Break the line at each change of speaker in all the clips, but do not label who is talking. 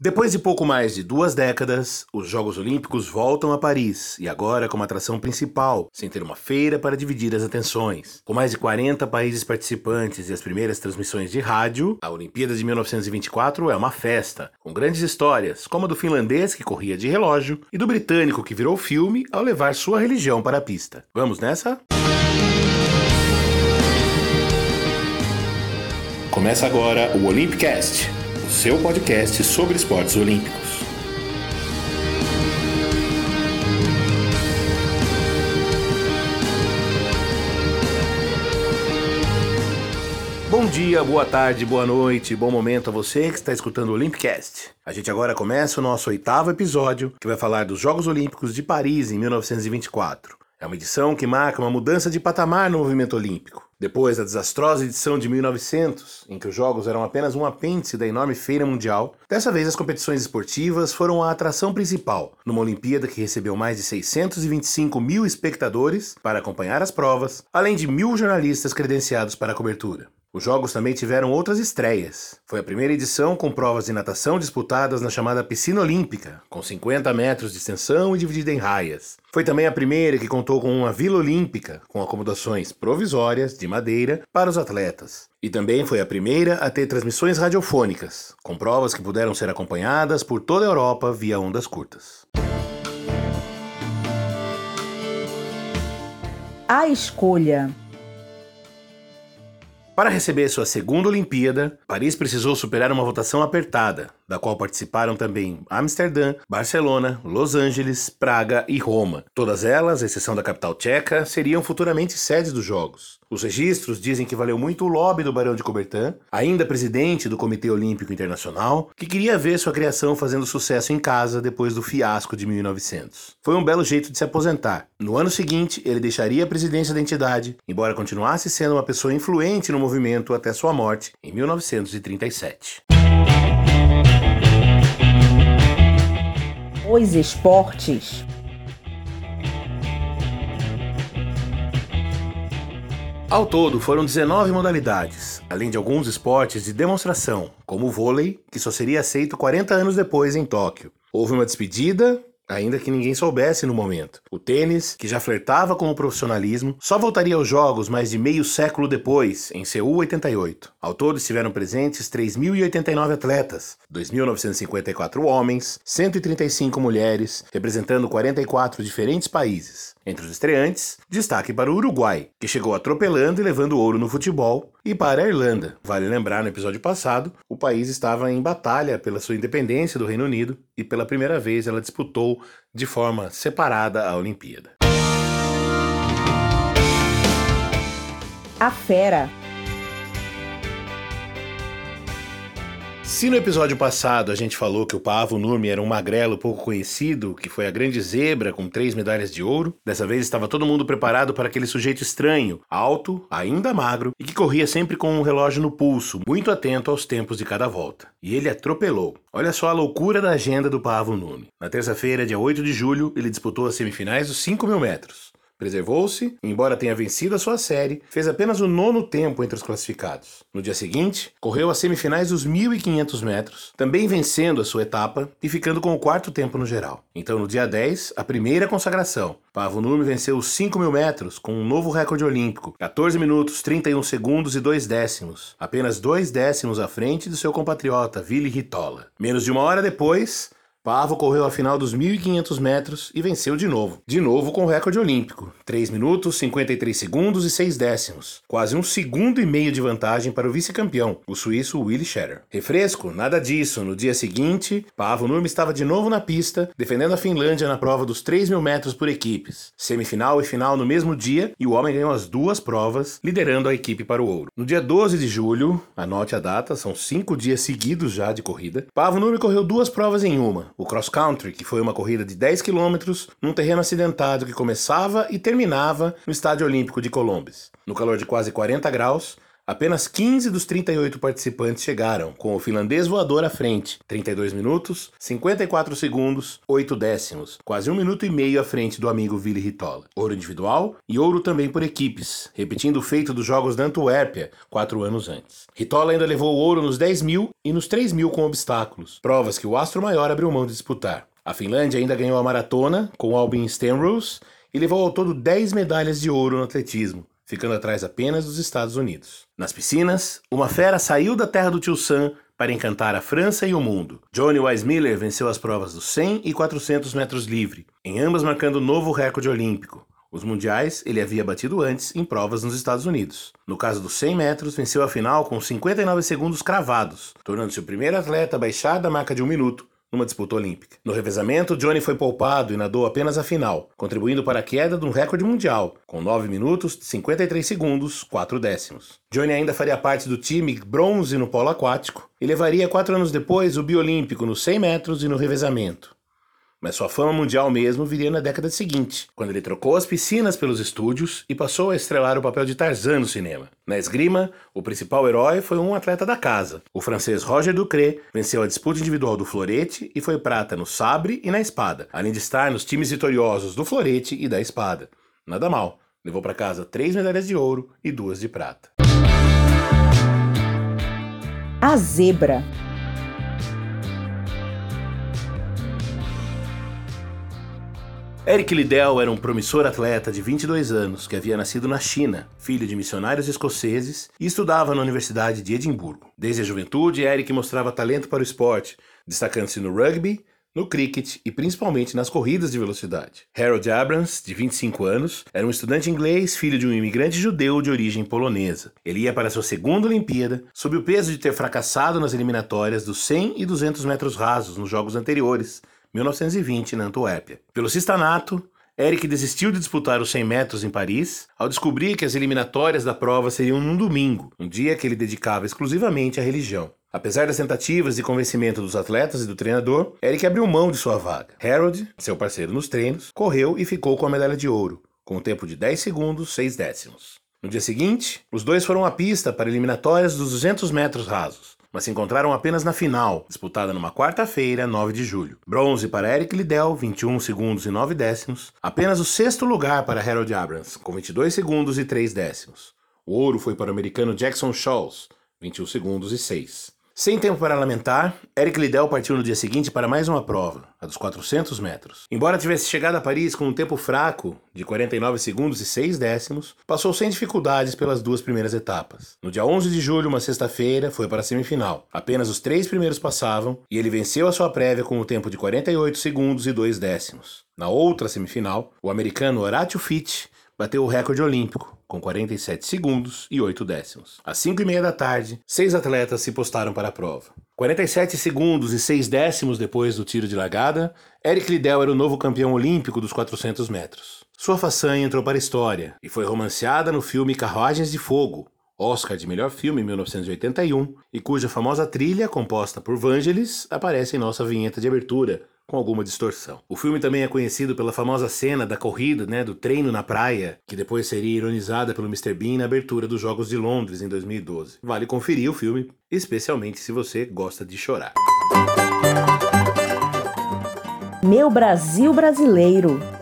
Depois de pouco mais de duas décadas, os Jogos Olímpicos voltam a Paris e agora como atração principal, sem ter uma feira para dividir as atenções. Com mais de 40 países participantes e as primeiras transmissões de rádio, a Olimpíada de 1924 é uma festa, com grandes histórias, como a do finlandês que corria de relógio e do britânico que virou filme ao levar sua religião para a pista. Vamos nessa? Começa agora o Olympicast seu podcast sobre esportes olímpicos. Bom dia, boa tarde, boa noite, bom momento a você que está escutando o Olympicast. A gente agora começa o nosso oitavo episódio, que vai falar dos Jogos Olímpicos de Paris em 1924. É uma edição que marca uma mudança de patamar no movimento olímpico. Depois da desastrosa edição de 1900, em que os Jogos eram apenas um apêndice da enorme feira mundial, dessa vez as competições esportivas foram a atração principal, numa Olimpíada que recebeu mais de 625 mil espectadores para acompanhar as provas, além de mil jornalistas credenciados para a cobertura. Os jogos também tiveram outras estreias. Foi a primeira edição com provas de natação disputadas na chamada piscina olímpica, com 50 metros de extensão e dividida em raias. Foi também a primeira que contou com uma vila olímpica, com acomodações provisórias de madeira para os atletas. E também foi a primeira a ter transmissões radiofônicas, com provas que puderam ser acompanhadas por toda a Europa via ondas curtas.
A escolha
para receber sua segunda Olimpíada, Paris precisou superar uma votação apertada, da qual participaram também Amsterdã, Barcelona, Los Angeles, Praga e Roma. Todas elas, exceção da capital tcheca, seriam futuramente sedes dos Jogos. Os registros dizem que valeu muito o lobby do Barão de Coubertin, ainda presidente do Comitê Olímpico Internacional, que queria ver sua criação fazendo sucesso em casa depois do fiasco de 1900. Foi um belo jeito de se aposentar. No ano seguinte, ele deixaria a presidência da entidade, embora continuasse sendo uma pessoa influente no movimento até sua morte em 1937.
Os esportes
Ao todo, foram 19 modalidades, além de alguns esportes de demonstração, como o vôlei, que só seria aceito 40 anos depois em Tóquio. Houve uma despedida, ainda que ninguém soubesse no momento. O tênis, que já flertava com o profissionalismo, só voltaria aos jogos mais de meio século depois, em Seul 88. Ao todo estiveram presentes 3.089 atletas, 2.954 homens, 135 mulheres, representando 44 diferentes países. Entre os estreantes, destaque para o Uruguai, que chegou atropelando e levando ouro no futebol, e para a Irlanda. Vale lembrar, no episódio passado, o país estava em batalha pela sua independência do Reino Unido e pela primeira vez ela disputou de forma separada a Olimpíada.
A Fera
Se no episódio passado a gente falou que o Pavo Nurmi era um magrelo pouco conhecido, que foi a grande zebra com três medalhas de ouro, dessa vez estava todo mundo preparado para aquele sujeito estranho, alto, ainda magro e que corria sempre com um relógio no pulso, muito atento aos tempos de cada volta. E ele atropelou. Olha só a loucura da agenda do Pavo Nurmi. Na terça-feira, dia 8 de julho, ele disputou as semifinais dos 5 mil metros. Preservou-se, embora tenha vencido a sua série, fez apenas o nono tempo entre os classificados. No dia seguinte, correu as semifinais dos 1.500 metros, também vencendo a sua etapa e ficando com o quarto tempo no geral. Então, no dia 10, a primeira consagração. Pavo Nurmi venceu os 5.000 metros com um novo recorde olímpico, 14 minutos, 31 segundos e 2 décimos, apenas 2 décimos à frente do seu compatriota Vili Ritola. Menos de uma hora depois, Pavo correu a final dos 1.500 metros e venceu de novo. De novo com o recorde olímpico. 3 minutos, 53 segundos e 6 décimos. Quase um segundo e meio de vantagem para o vice-campeão, o suíço Willy Scherer. Refresco? Nada disso. No dia seguinte, Pavo Nurmi estava de novo na pista, defendendo a Finlândia na prova dos 3 mil metros por equipes. Semifinal e final no mesmo dia, e o homem ganhou as duas provas, liderando a equipe para o ouro. No dia 12 de julho, anote a data, são cinco dias seguidos já de corrida, Pavo Nurmi correu duas provas em uma o cross country, que foi uma corrida de 10 quilômetros num terreno acidentado que começava e terminava no Estádio Olímpico de Colombes. No calor de quase 40 graus, Apenas 15 dos 38 participantes chegaram, com o finlandês voador à frente, 32 minutos, 54 segundos, 8 décimos, quase um minuto e meio à frente do amigo Vili Ritola. Ouro individual e ouro também por equipes, repetindo o feito dos Jogos da Antuérpia, quatro anos antes. Ritola ainda levou ouro nos 10 mil e nos 3 mil com obstáculos, provas que o astro maior abriu mão de disputar. A Finlândia ainda ganhou a maratona com Albin Stenroos e levou ao todo 10 medalhas de ouro no atletismo, ficando atrás apenas dos Estados Unidos. Nas piscinas, uma fera saiu da terra do tio Sam para encantar a França e o mundo. Johnny Weissmiller venceu as provas dos 100 e 400 metros livre, em ambas marcando novo recorde olímpico. Os mundiais ele havia batido antes em provas nos Estados Unidos. No caso dos 100 metros, venceu a final com 59 segundos cravados, tornando-se o primeiro atleta a baixar da marca de um minuto numa disputa olímpica. No revezamento, Johnny foi poupado e nadou apenas a final, contribuindo para a queda de um recorde mundial, com 9 minutos, 53 segundos, 4 décimos. Johnny ainda faria parte do time bronze no polo aquático e levaria quatro anos depois o biolímpico nos 100 metros e no revezamento. Mas sua fama mundial mesmo viria na década seguinte, quando ele trocou as piscinas pelos estúdios e passou a estrelar o papel de Tarzan no cinema. Na esgrima, o principal herói foi um atleta da casa. O francês Roger Ducré venceu a disputa individual do florete e foi prata no sabre e na espada, além de estar nos times vitoriosos do florete e da espada. Nada mal, levou para casa três medalhas de ouro e duas de prata.
A zebra.
Eric Liddell era um promissor atleta de 22 anos que havia nascido na China, filho de missionários escoceses, e estudava na Universidade de Edimburgo. Desde a juventude, Eric mostrava talento para o esporte, destacando-se no rugby, no cricket e principalmente nas corridas de velocidade. Harold Abrams, de 25 anos, era um estudante inglês, filho de um imigrante judeu de origem polonesa. Ele ia para sua segunda Olimpíada, sob o peso de ter fracassado nas eliminatórias dos 100 e 200 metros rasos nos jogos anteriores, 1920, na Antuérpia. Pelo cistanato, Eric desistiu de disputar os 100 metros em Paris ao descobrir que as eliminatórias da prova seriam num domingo, um dia que ele dedicava exclusivamente à religião. Apesar das tentativas e convencimento dos atletas e do treinador, Eric abriu mão de sua vaga. Harold, seu parceiro nos treinos, correu e ficou com a medalha de ouro, com um tempo de 10 segundos 6 décimos. No dia seguinte, os dois foram à pista para eliminatórias dos 200 metros rasos mas se encontraram apenas na final, disputada numa quarta-feira, 9 de julho. Bronze para Eric Liddell, 21 segundos e 9 décimos. Apenas o sexto lugar para Harold Abrams, com 22 segundos e 3 décimos. O ouro foi para o americano Jackson Scholes, 21 segundos e 6. Sem tempo para lamentar, Eric Liddell partiu no dia seguinte para mais uma prova, a dos 400 metros. Embora tivesse chegado a Paris com um tempo fraco, de 49 segundos e 6 décimos, passou sem dificuldades pelas duas primeiras etapas. No dia 11 de julho, uma sexta-feira, foi para a semifinal. Apenas os três primeiros passavam e ele venceu a sua prévia com o um tempo de 48 segundos e 2 décimos. Na outra semifinal, o americano Horatio Fitch bateu o recorde olímpico, com 47 segundos e 8 décimos. Às 5 e meia da tarde, seis atletas se postaram para a prova. 47 segundos e 6 décimos depois do tiro de largada, Eric Liddell era o novo campeão olímpico dos 400 metros. Sua façanha entrou para a história e foi romanceada no filme Carruagens de Fogo, Oscar de melhor filme em 1981, e cuja famosa trilha, composta por Vangelis, aparece em nossa vinheta de abertura, com alguma distorção. O filme também é conhecido pela famosa cena da corrida, né, do treino na praia, que depois seria ironizada pelo Mr. Bean na abertura dos Jogos de Londres em 2012. Vale conferir o filme, especialmente se você gosta de chorar.
Meu Brasil brasileiro.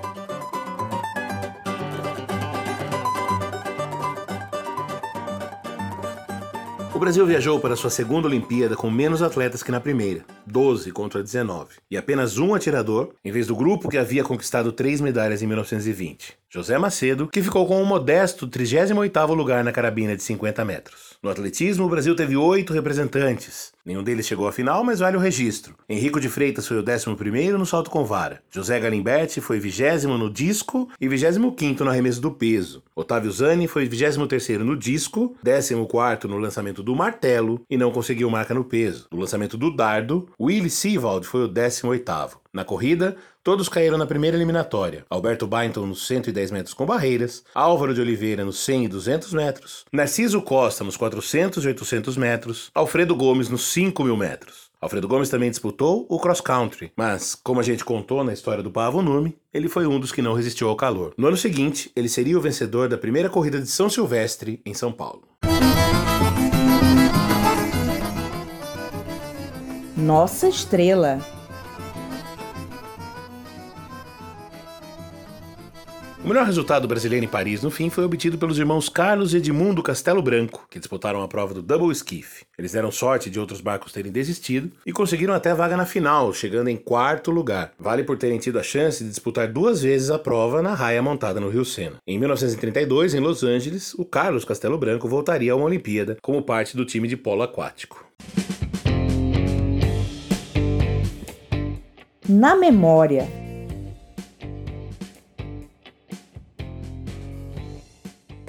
O Brasil viajou para sua segunda Olimpíada com menos atletas que na primeira, 12 contra 19, e apenas um atirador, em vez do grupo que havia conquistado três medalhas em 1920. José Macedo, que ficou com um modesto 38º lugar na carabina de 50 metros. No atletismo, o Brasil teve oito representantes. Nenhum deles chegou à final, mas vale o registro. Henrico de Freitas foi o 11º no salto com vara. José Galimberti foi 20 no disco e 25º no arremesso do peso. Otávio Zani foi 23º no disco, 14º no lançamento do martelo e não conseguiu marca no peso. No lançamento do dardo, Willie Seawald foi o 18º. Na corrida, todos caíram na primeira eliminatória. Alberto Bainton nos 110 metros com barreiras, Álvaro de Oliveira nos 100 e 200 metros, Narciso Costa nos 400 e 800 metros, Alfredo Gomes nos 5 mil metros. Alfredo Gomes também disputou o cross country, mas, como a gente contou na história do Pavo Nume, ele foi um dos que não resistiu ao calor. No ano seguinte, ele seria o vencedor da primeira corrida de São Silvestre, em São Paulo.
Nossa estrela!
O melhor resultado brasileiro em Paris no fim foi obtido pelos irmãos Carlos e Edmundo Castelo Branco, que disputaram a prova do Double Skiff. Eles deram sorte de outros barcos terem desistido e conseguiram até vaga na final, chegando em quarto lugar. Vale por terem tido a chance de disputar duas vezes a prova na raia montada no Rio Sena. Em 1932, em Los Angeles, o Carlos Castelo Branco voltaria a uma Olimpíada como parte do time de polo aquático.
Na memória.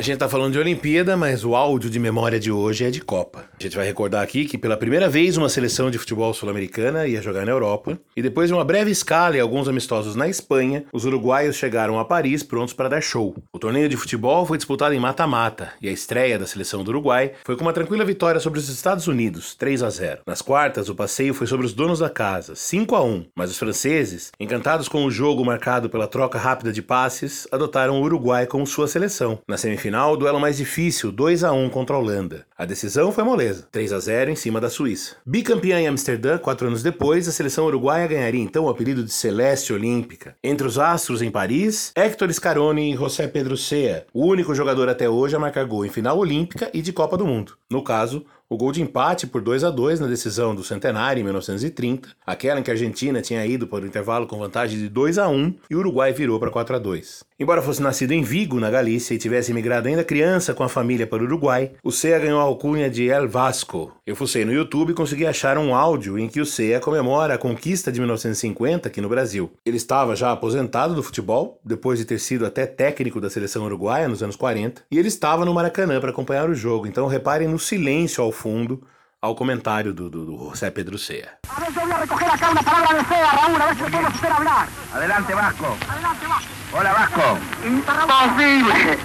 Gente tá falando de Olimpíada, mas o áudio de memória de hoje é de Copa. A gente vai recordar aqui que pela primeira vez uma seleção de futebol sul-americana ia jogar na Europa, e depois de uma breve escala e alguns amistosos na Espanha, os uruguaios chegaram a Paris prontos para dar show. O torneio de futebol foi disputado em mata-mata, e a estreia da seleção do Uruguai foi com uma tranquila vitória sobre os Estados Unidos, 3 a 0. Nas quartas, o passeio foi sobre os donos da casa, 5 a 1, mas os franceses, encantados com o jogo marcado pela troca rápida de passes, adotaram o Uruguai como sua seleção. Na semifinal, o duelo mais difícil, 2 a 1 contra a Holanda. A decisão foi moleza. 3 a 0 em cima da Suíça. Bicampeã em Amsterdã, quatro anos depois, a seleção uruguaia ganharia então o apelido de Celeste Olímpica. Entre os astros em Paris, Héctor Scaroni e José Pedro Sea, o único jogador até hoje a marcar gol em final olímpica e de Copa do Mundo. No caso, o gol de empate por 2 a 2 na decisão do Centenário em 1930, aquela em que a Argentina tinha ido para o intervalo com vantagem de 2 a 1 e o Uruguai virou para 4 a 2. Embora fosse nascido em Vigo, na Galícia, e tivesse emigrado ainda criança com a família para o Uruguai, o Cea ganhou a alcunha de El Vasco. Eu fucei no YouTube e consegui achar um áudio em que o Cea comemora a conquista de 1950 aqui no Brasil. Ele estava já aposentado do futebol, depois de ter sido até técnico da seleção uruguaia nos anos 40, e ele estava no Maracanã para acompanhar o jogo, então reparem no silêncio ao fundo ao comentário do, do, do José Pedro Cea.
A ver, voy a recoger acá una palabra de Cea, Raúl, a ver si podemos hacer hablar.
Adelante, Vasco.
Adelante, Vasco.
Hola, Vasco.
Imposible,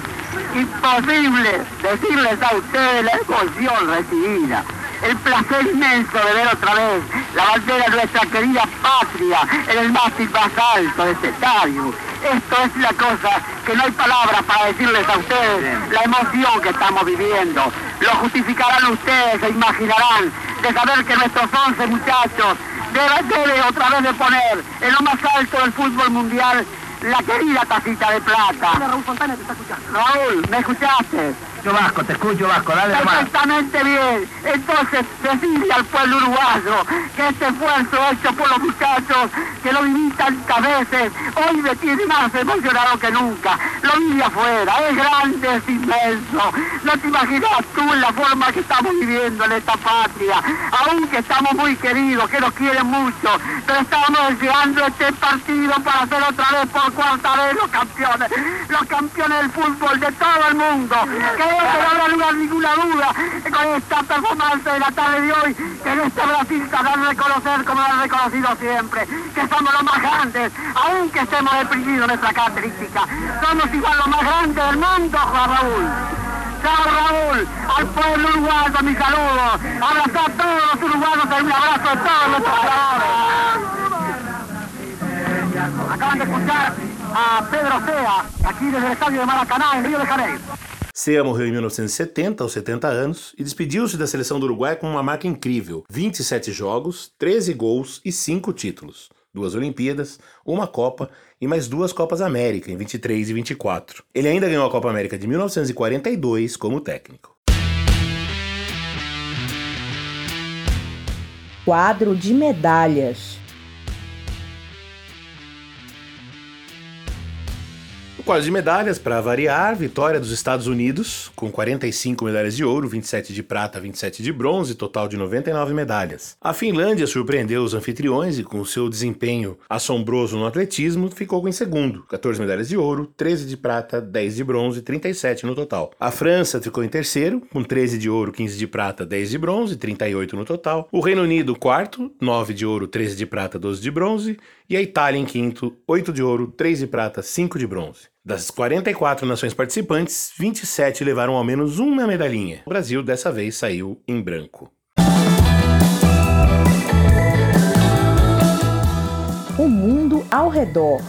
imposible decirles a ustedes la emoción recibida, el placer inmenso de ver otra vez la bandera de nuestra querida patria en el mástil más alto de este estadio. Esto es la cosa que no hay palabras para decirles a ustedes la emoción que estamos viviendo. Lo justificarán ustedes e imaginarán de saber que nuestros 11 muchachos deben, deben otra vez de poner en lo más alto del fútbol mundial la querida tacita de plata. Raúl Fontana te está escuchando. Raúl, ¿me escuchaste?
Yo, Vasco, te escucho, Vasco. Dale nomás.
Perfectamente bien. Entonces, decirle al pueblo uruguayo que este esfuerzo hecho por los muchachos que lo viví tantas veces, hoy me tiene más emocionado que nunca. Lo vi de afuera, es grande, es inmenso. No te imaginas tú la forma que estamos viviendo en esta patria. Aunque estamos muy queridos, que nos quieren mucho, pero estamos deseando este partido para ser otra vez por cuarta vez los campeones. Los campeones del fútbol de todo el mundo. Que no habrá lugar ninguna duda con esta performance de la tarde de hoy, que en este Brasil hará reconocer como lo han reconocido siempre, que somos los más grandes, aunque estemos deprimidos nuestra característica. Somos igual los más grandes del mundo, Juan Raúl. Chao Raúl, al pueblo uruguayo mi saludo, abrazar a todos los uruguayos y un abrazo a todos nuestros jugadores. Acaban de escuchar a Pedro Sea, aquí desde el estadio de Maracaná, en Río de Janeiro.
Cea morreu em 1970, aos 70 anos, e despediu-se da seleção do Uruguai com uma marca incrível: 27 jogos, 13 gols e 5 títulos. Duas Olimpíadas, uma Copa e mais duas Copas América, em 23 e 24. Ele ainda ganhou a Copa América de 1942 como técnico.
Quadro de medalhas.
O quadro de medalhas, para variar, vitória dos Estados Unidos, com 45 medalhas de ouro, 27 de prata, 27 de bronze, total de 99 medalhas. A Finlândia surpreendeu os anfitriões e, com seu desempenho assombroso no atletismo, ficou em segundo, 14 medalhas de ouro, 13 de prata, 10 de bronze, 37 no total. A França ficou em terceiro, com 13 de ouro, 15 de prata, 10 de bronze, 38 no total. O Reino Unido, quarto, 9 de ouro, 13 de prata, 12 de bronze. E a Itália em quinto, 8 de ouro, 3 de prata, 5 de bronze. Das 44 nações participantes, 27 levaram ao menos uma medalhinha. O Brasil dessa vez saiu em branco.
O mundo ao redor.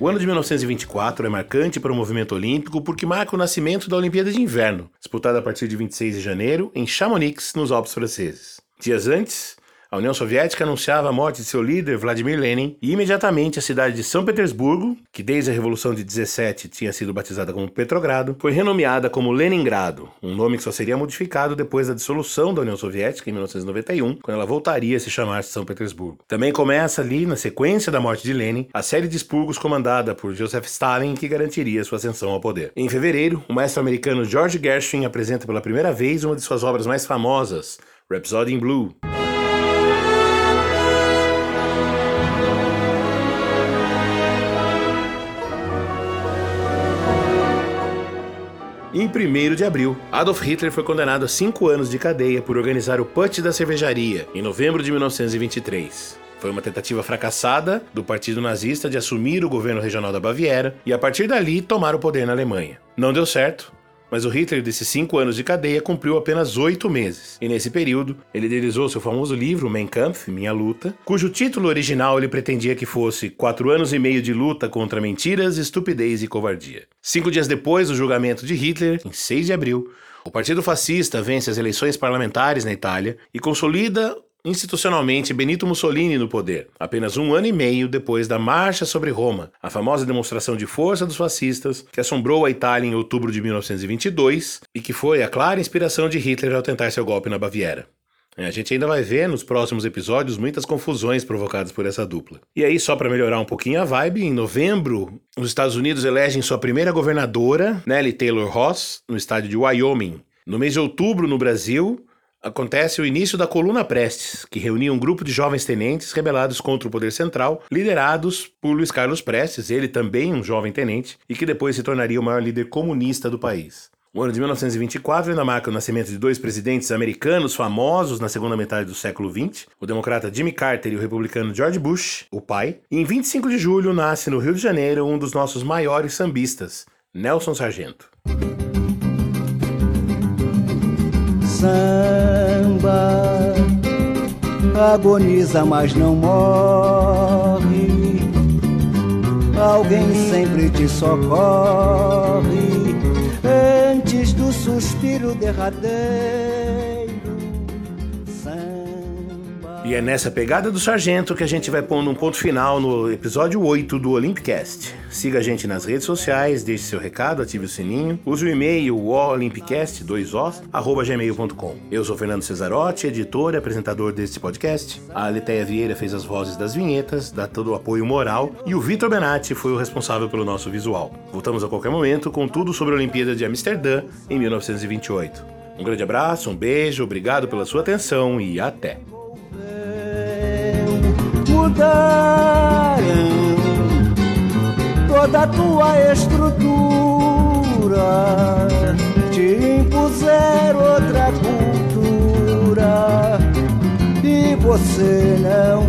O ano de 1924 é marcante para o movimento olímpico porque marca o nascimento da Olimpíada de Inverno, disputada a partir de 26 de janeiro em Chamonix, nos Alpes franceses. Dias antes, a União Soviética anunciava a morte de seu líder, Vladimir Lenin, e imediatamente a cidade de São Petersburgo, que desde a Revolução de 17 tinha sido batizada como Petrogrado, foi renomeada como Leningrado, um nome que só seria modificado depois da dissolução da União Soviética em 1991, quando ela voltaria a se chamar São Petersburgo. Também começa ali, na sequência da morte de Lenin, a série de expurgos comandada por Joseph Stalin que garantiria sua ascensão ao poder. Em fevereiro, o maestro americano George Gershwin apresenta pela primeira vez uma de suas obras mais famosas, Rhapsody in Blue. 1 de abril, Adolf Hitler foi condenado a cinco anos de cadeia por organizar o Putsch da cervejaria, em novembro de 1923. Foi uma tentativa fracassada do partido nazista de assumir o governo regional da Baviera e, a partir dali, tomar o poder na Alemanha. Não deu certo, mas o Hitler, desses cinco anos de cadeia, cumpriu apenas oito meses. E nesse período, ele idealizou seu famoso livro, Mein Kampf, Minha Luta, cujo título original ele pretendia que fosse Quatro anos e meio de luta contra mentiras, estupidez e covardia. Cinco dias depois do julgamento de Hitler, em 6 de abril, o Partido Fascista vence as eleições parlamentares na Itália e consolida institucionalmente Benito Mussolini no poder, apenas um ano e meio depois da Marcha sobre Roma, a famosa demonstração de força dos fascistas que assombrou a Itália em outubro de 1922 e que foi a clara inspiração de Hitler ao tentar seu golpe na Baviera. É, a gente ainda vai ver nos próximos episódios muitas confusões provocadas por essa dupla. E aí, só para melhorar um pouquinho a vibe, em novembro, os Estados Unidos elegem sua primeira governadora, Nellie Taylor Ross, no estado de Wyoming. No mês de outubro, no Brasil, acontece o início da Coluna Prestes, que reunia um grupo de jovens tenentes rebelados contra o poder central, liderados por Luiz Carlos Prestes, ele também um jovem tenente, e que depois se tornaria o maior líder comunista do país. O ano de 1924 ainda marca o nascimento de dois presidentes americanos famosos na segunda metade do século XX, o democrata Jimmy Carter e o republicano George Bush, o pai. E em 25 de julho nasce no Rio de Janeiro um dos nossos maiores sambistas, Nelson Sargento.
Samba agoniza, mas não morre. Alguém sempre te socorre antes do suspiro derradeiro.
E é nessa pegada do sargento que a gente vai pondo um ponto final no episódio 8 do Olympicast. Siga a gente nas redes sociais, deixe seu recado, ative o sininho, use o e-mail olympicast, 2 os, gmail.com. Eu sou Fernando Cesarotti, editor e apresentador deste podcast. A Aleteia Vieira fez as vozes das vinhetas, dá todo o apoio moral, e o Vitor Benatti foi o responsável pelo nosso visual. Voltamos a qualquer momento com tudo sobre a Olimpíada de Amsterdã em 1928. Um grande abraço, um beijo, obrigado pela sua atenção e até!
Mudaram toda a tua estrutura, te impuseram outra cultura e você não